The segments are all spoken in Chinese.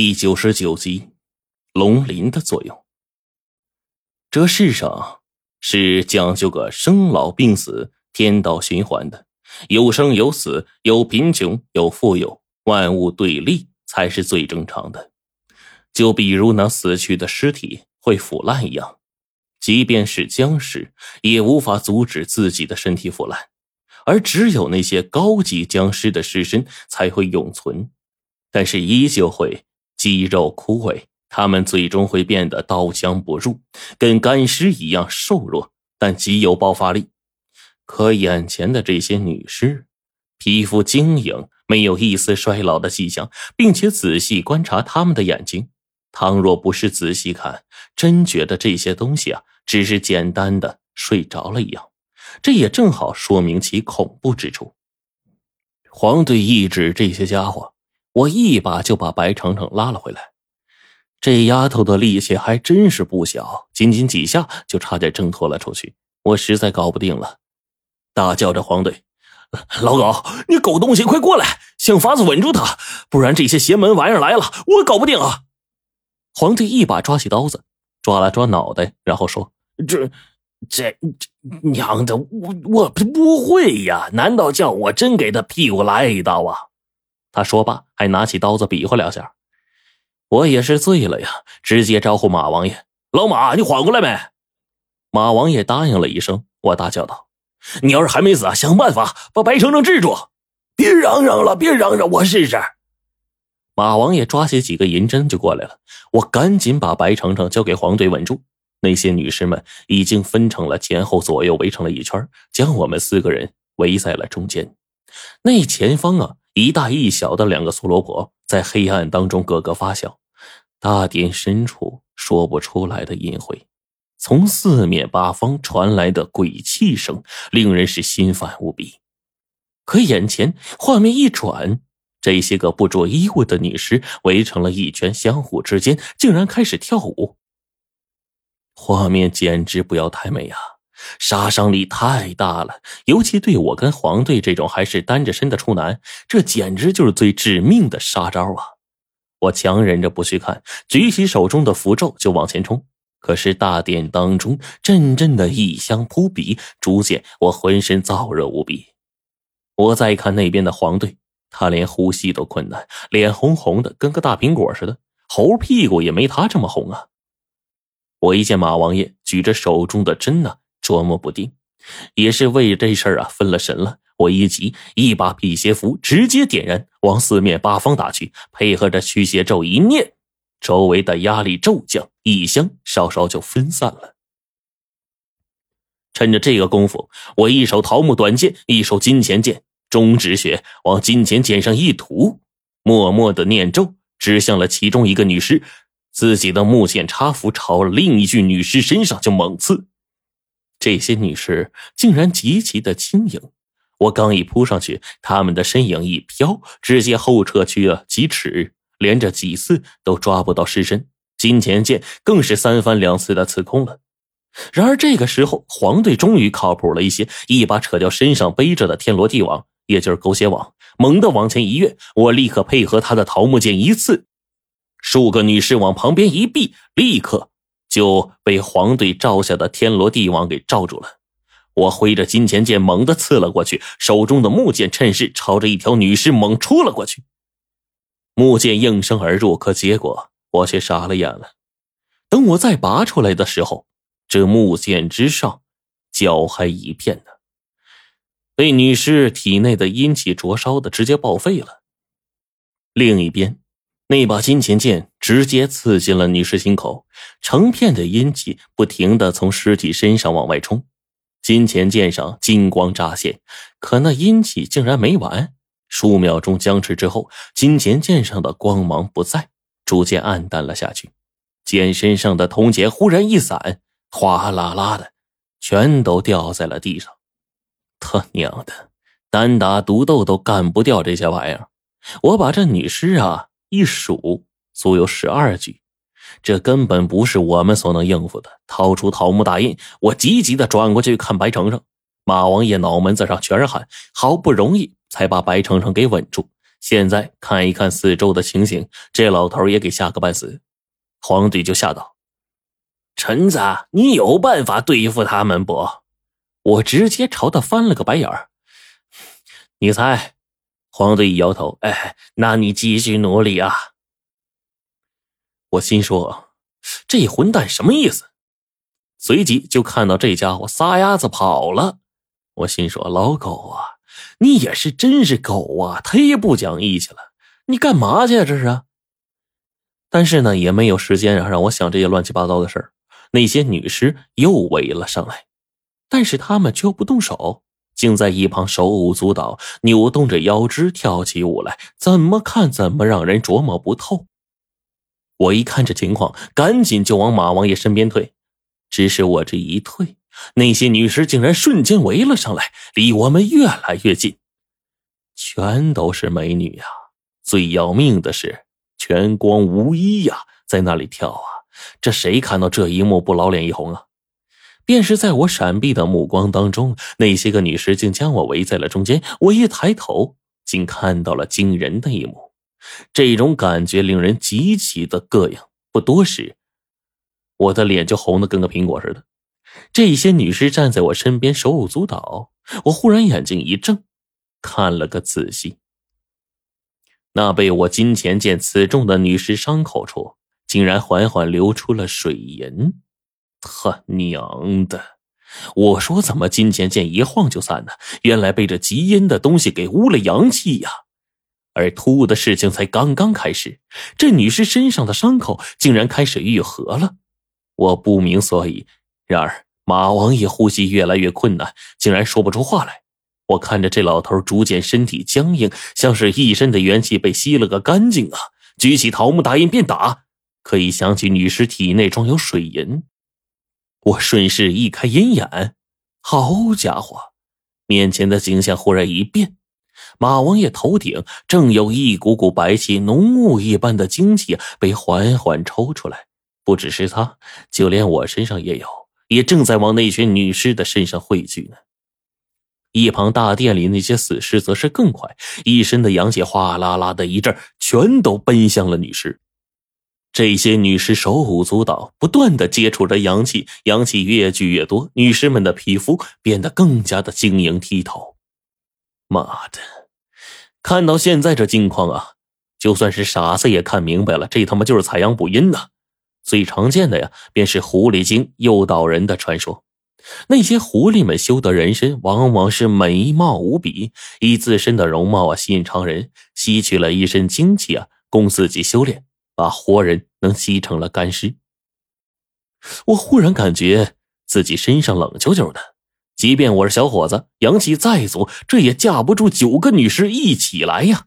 第九十九集，龙鳞的作用。这世上是讲究个生老病死、天道循环的，有生有死，有贫穷有富有，万物对立才是最正常的。就比如那死去的尸体会腐烂一样，即便是僵尸也无法阻止自己的身体腐烂，而只有那些高级僵尸的尸身才会永存，但是依旧会。肌肉枯萎，他们最终会变得刀枪不入，跟干尸一样瘦弱，但极有爆发力。可眼前的这些女尸，皮肤晶莹，没有一丝衰老的迹象，并且仔细观察他们的眼睛，倘若不是仔细看，真觉得这些东西啊，只是简单的睡着了一样。这也正好说明其恐怖之处。黄队一指这些家伙。我一把就把白程程拉了回来，这丫头的力气还真是不小，仅仅几下就差点挣脱了出去。我实在搞不定了，大叫着：“黄队，老狗，你狗东西，快过来，想法子稳住他，不然这些邪门玩意儿来了，我搞不定啊！”皇帝一把抓起刀子，抓了抓脑袋，然后说：“这、这、这娘的，我我不会呀？难道叫我真给他屁股来一刀啊？”他说罢，还拿起刀子比划两下。我也是醉了呀，直接招呼马王爷：“老马，你缓过来没？”马王爷答应了一声。我大叫道：“你要是还没死啊，想办法把白程程制住！别嚷嚷了，别嚷嚷，我试试。”马王爷抓起几个银针就过来了。我赶紧把白程程交给黄队稳住。那些女士们已经分成了前后左右，围成了一圈，将我们四个人围在了中间。那前方啊。一大一小的两个苏罗婆在黑暗当中咯咯发笑，大殿深处说不出来的淫秽，从四面八方传来的鬼泣声令人是心烦无比。可眼前画面一转，这些个不着衣物的女尸围成了一圈，相互之间竟然开始跳舞。画面简直不要太美啊！杀伤力太大了，尤其对我跟黄队这种还是单着身的处男，这简直就是最致命的杀招啊！我强忍着不去看，举起手中的符咒就往前冲。可是大殿当中阵阵的异香扑鼻，逐渐我浑身燥热无比。我再看那边的黄队，他连呼吸都困难，脸红红的，跟个大苹果似的，猴屁股也没他这么红啊！我一见马王爷举着手中的针呢。琢磨不定，也是为这事儿啊分了神了。我一急，一把辟邪符直接点燃，往四面八方打去，配合着驱邪咒一念，周围的压力骤降，异香稍稍就分散了。趁着这个功夫，我一手桃木短剑，一手金钱剑，中指血往金钱剑上一涂，默默的念咒，指向了其中一个女尸，自己的木剑插符朝另一具女尸身上就猛刺。这些女士竟然极其的轻盈，我刚一扑上去，她们的身影一飘，直接后撤去了几尺，连着几次都抓不到尸身。金钱剑更是三番两次的刺空了。然而这个时候，黄队终于靠谱了一些，一把扯掉身上背着的天罗地网，也就是狗血网，猛地往前一跃，我立刻配合他的桃木剑一刺，数个女士往旁边一避，立刻。就被黄队罩下的天罗地网给罩住了。我挥着金钱剑猛地刺了过去，手中的木剑趁势朝着一条女尸猛戳了过去。木剑应声而入，可结果我却傻了眼了。等我再拔出来的时候，这木剑之上焦黑一片呢，被女尸体内的阴气灼烧的直接报废了。另一边。那把金钱剑直接刺进了女尸心口，成片的阴气不停的从尸体身上往外冲。金钱剑上金光乍现，可那阴气竟然没完。数秒钟僵持之后，金钱剑上的光芒不再，逐渐暗淡了下去。剑身上的铜钱忽然一散，哗啦啦的，全都掉在了地上。他娘的，单打独斗都干不掉这些玩意儿！我把这女尸啊！一数，足有十二具，这根本不是我们所能应付的。掏出桃木大印，我急急的转过去看白程程。马王爷脑门子上全是汗，好不容易才把白程程给稳住。现在看一看四周的情形，这老头也给吓个半死。皇帝就吓道：“陈子，你有办法对付他们不？”我直接朝他翻了个白眼儿。你猜？黄队一摇头：“哎，那你继续努力啊。”我心说：“这混蛋什么意思？”随即就看到这家伙撒丫子跑了。我心说：“老狗啊，你也是真是狗啊，忒不讲义气了！你干嘛去啊？这是？”但是呢，也没有时间啊，让我想这些乱七八糟的事儿。那些女尸又围了上来，但是他们却不动手，竟在一旁手舞足蹈，扭动着腰肢跳起舞来，怎么看怎么让人琢磨不透。我一看这情况，赶紧就往马王爷身边退。只是我这一退，那些女尸竟然瞬间围了上来，离我们越来越近，全都是美女呀！最要命的是。全光无衣呀，在那里跳啊！这谁看到这一幕不老脸一红啊？便是在我闪避的目光当中，那些个女尸竟将我围在了中间。我一抬头，竟看到了惊人的一幕。这种感觉令人极其的膈应。不多时，我的脸就红的跟个苹果似的。这些女尸站在我身边，手舞足蹈。我忽然眼睛一睁，看了个仔细。那被我金钱剑刺中的女尸伤口处，竟然缓缓流出了水银。他娘的！我说怎么金钱剑一晃就散呢？原来被这极阴的东西给污了阳气呀！而突兀的事情才刚刚开始，这女尸身上的伤口竟然开始愈合了。我不明所以，然而马王爷呼吸越来越困难，竟然说不出话来。我看着这老头逐渐身体僵硬，像是一身的元气被吸了个干净啊！举起桃木大印便打，可以想起女尸体内装有水银。我顺势一开阴眼，好家伙，面前的景象忽然一变，马王爷头顶正有一股股白气，浓雾一般的精气被缓缓抽出来。不只是他，就连我身上也有，也正在往那群女尸的身上汇聚呢。一旁大殿里那些死尸则是更快，一身的阳气哗啦啦的一阵，全都奔向了女尸。这些女尸手舞足蹈，不断的接触着阳气，阳气越聚越多，女尸们的皮肤变得更加的晶莹剔透。妈的，看到现在这境况啊，就算是傻子也看明白了，这他妈就是采阳补阴呐！最常见的呀，便是狐狸精诱导人的传说。那些狐狸们修得人身，往往是美貌无比，以自身的容貌啊吸引常人，吸取了一身精气啊，供自己修炼，把活人能吸成了干尸。我忽然感觉自己身上冷啾啾的，即便我是小伙子，阳气再足，这也架不住九个女尸一起来呀。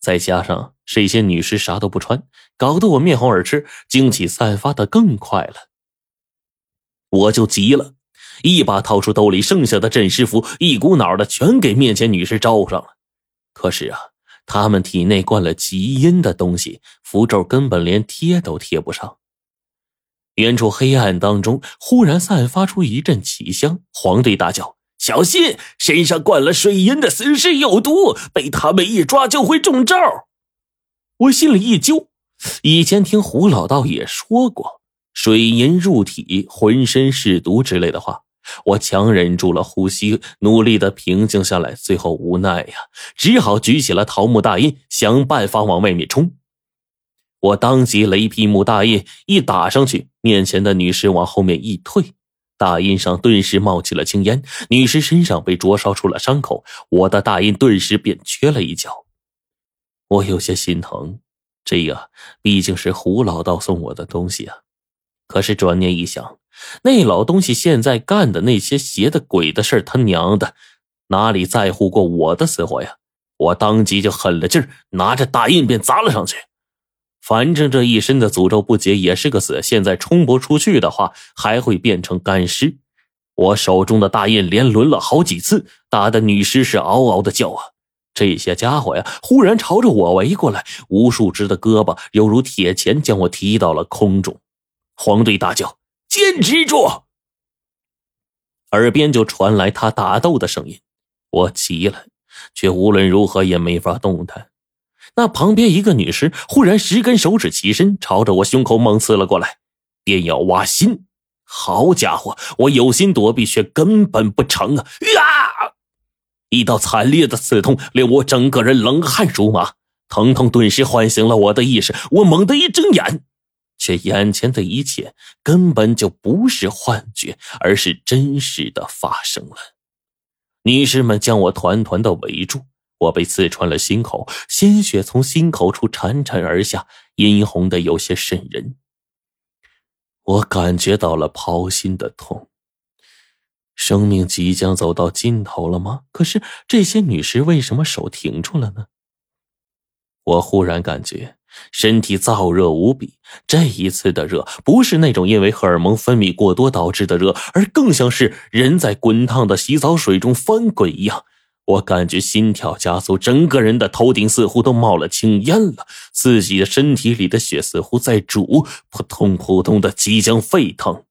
再加上这些女尸啥都不穿，搞得我面红耳赤，精气散发的更快了。我就急了。一把掏出兜里剩下的镇尸符，一股脑的全给面前女尸招上了。可是啊，他们体内灌了极阴的东西，符咒根本连贴都贴不上。远处黑暗当中，忽然散发出一阵奇香。黄队大叫：“小心，身上灌了水银的死尸有毒，被他们一抓就会中招。”我心里一揪，以前听胡老道也说过。水银入体，浑身是毒之类的话，我强忍住了呼吸，努力的平静下来。最后无奈呀，只好举起了桃木大印，想办法往外面冲。我当即雷劈木大印一打上去，面前的女尸往后面一退，大印上顿时冒起了青烟，女尸身上被灼烧出了伤口，我的大印顿时便缺了一角。我有些心疼，这呀毕竟是胡老道送我的东西啊。可是转念一想，那老东西现在干的那些邪的鬼的事他娘的哪里在乎过我的死活呀？我当即就狠了劲儿拿着大印便砸了上去。反正这一身的诅咒不解也是个死，现在冲不出去的话，还会变成干尸。我手中的大印连抡了好几次，打的女尸是嗷嗷的叫啊！这些家伙呀，忽然朝着我围过来，无数只的胳膊犹如铁钳，将我提到了空中。黄队大叫：“坚持住！”耳边就传来他打斗的声音。我急了，却无论如何也没法动弹。那旁边一个女尸忽然十根手指齐伸，朝着我胸口猛刺了过来，便要挖心。好家伙，我有心躲避，却根本不成啊！啊！一道惨烈的刺痛令我整个人冷汗如麻，疼痛顿时唤醒了我的意识。我猛地一睁眼，却眼前的一切根本就不是幻觉，而是真实的发生了。女士们将我团团的围住。我被刺穿了心口，鲜血从心口处潺潺而下，殷红的有些渗人。我感觉到了剖心的痛，生命即将走到尽头了吗？可是这些女尸为什么手停住了呢？我忽然感觉身体燥热无比，这一次的热不是那种因为荷尔蒙分泌过多导致的热，而更像是人在滚烫的洗澡水中翻滚一样。我感觉心跳加速，整个人的头顶似乎都冒了青烟了，自己的身体里的血似乎在煮，扑通扑通的，即将沸腾。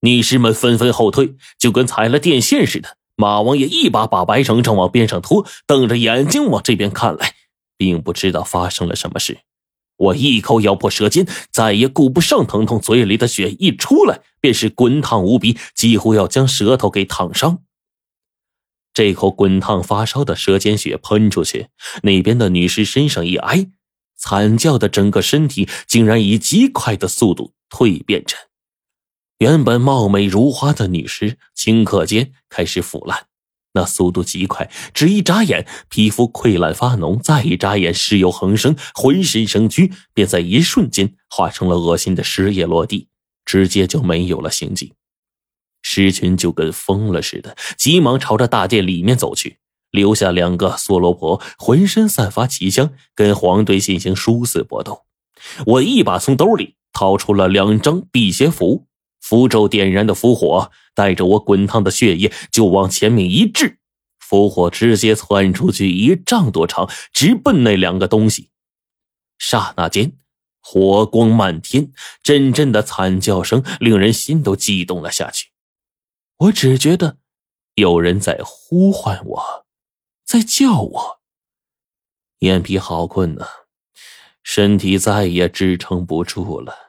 女士们纷纷后退，就跟踩了电线似的。马王爷一把把白程程往边上拖，瞪着眼睛往这边看来，并不知道发生了什么事。我一口咬破舌尖，再也顾不上疼痛，嘴里的血一出来便是滚烫无比，几乎要将舌头给烫伤。这口滚烫发烧的舌尖血喷出去，那边的女尸身上一挨，惨叫的整个身体竟然以极快的速度蜕变着。原本貌美如花的女尸，顷刻间开始腐烂，那速度极快，只一眨眼，皮肤溃烂发脓；再一眨眼，尸油横生，浑身生蛆，便在一瞬间化成了恶心的尸液落地，直接就没有了形迹。尸群就跟疯了似的，急忙朝着大殿里面走去，留下两个梭罗婆，浑身散发奇香，跟黄队进行殊死搏斗。我一把从兜里掏出了两张辟邪符，符咒点燃的符火带着我滚烫的血液就往前面一掷，符火直接窜出去一丈多长，直奔那两个东西。刹那间，火光漫天，阵阵的惨叫声令人心都悸动了下去。我只觉得有人在呼唤我，在叫我。眼皮好困呐，身体再也支撑不住了。